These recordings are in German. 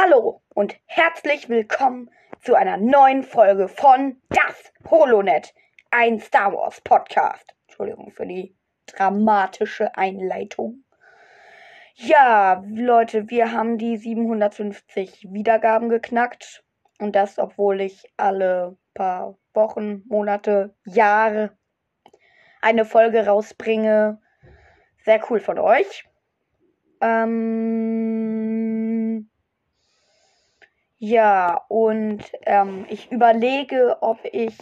Hallo und herzlich willkommen zu einer neuen Folge von Das Holonet, ein Star Wars Podcast. Entschuldigung für die dramatische Einleitung. Ja, Leute, wir haben die 750 Wiedergaben geknackt. Und das, obwohl ich alle paar Wochen, Monate, Jahre eine Folge rausbringe. Sehr cool von euch. Ähm, ja, und ähm, ich überlege, ob ich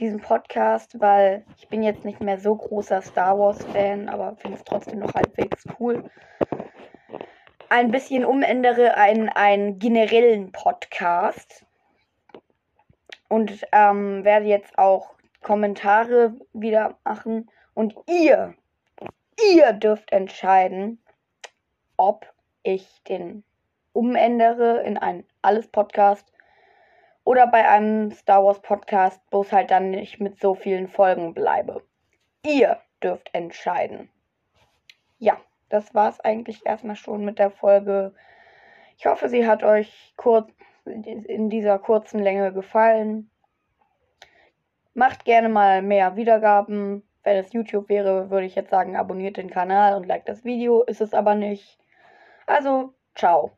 diesen Podcast, weil ich bin jetzt nicht mehr so großer Star Wars-Fan, aber finde es trotzdem noch halbwegs cool, ein bisschen umändere in einen generellen Podcast. Und ähm, werde jetzt auch Kommentare wieder machen. Und ihr, ihr dürft entscheiden, ob ich den umändere in einen Alles-Podcast oder bei einem Star Wars Podcast, bloß halt dann nicht mit so vielen Folgen bleibe. Ihr dürft entscheiden. Ja, das war es eigentlich erstmal schon mit der Folge. Ich hoffe, sie hat euch kurz in dieser kurzen Länge gefallen. Macht gerne mal mehr Wiedergaben. Wenn es YouTube wäre, würde ich jetzt sagen, abonniert den Kanal und like das Video. Ist es aber nicht. Also, ciao.